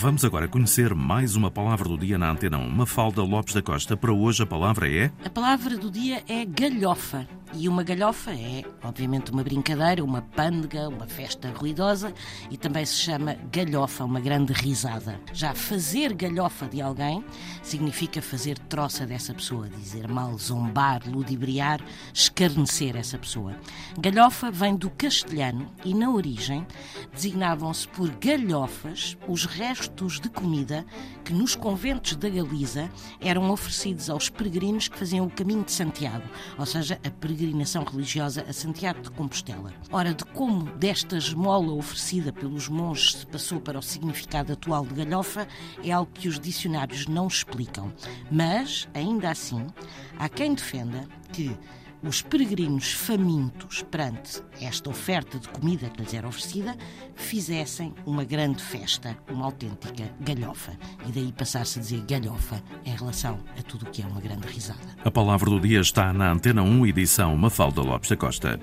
Vamos agora conhecer mais uma palavra do dia na Antena 1. Mafalda Lopes da Costa. Para hoje a palavra é... A palavra do dia é galhofa. E uma galhofa é, obviamente, uma brincadeira, uma pândega, uma festa ruidosa e também se chama galhofa, uma grande risada. Já fazer galhofa de alguém significa fazer troça dessa pessoa, dizer mal, zombar, ludibriar, escarnecer essa pessoa. Galhofa vem do castelhano e, na origem, designavam-se por galhofas os restos de comida que nos conventos da Galiza eram oferecidos aos peregrinos que faziam o caminho de Santiago, ou seja, a peregrinação peregrinação religiosa a Santiago de Compostela. Ora, de como desta esmola oferecida pelos monges se passou para o significado atual de galhofa é algo que os dicionários não explicam. Mas, ainda assim, há quem defenda que os peregrinos famintos perante esta oferta de comida que lhes era oferecida fizessem uma grande festa, uma autêntica galhofa. E daí passar-se a dizer galhofa em relação a tudo o que é uma grande risada. A palavra do dia está na Antena 1, edição Mafalda Lopes da Costa.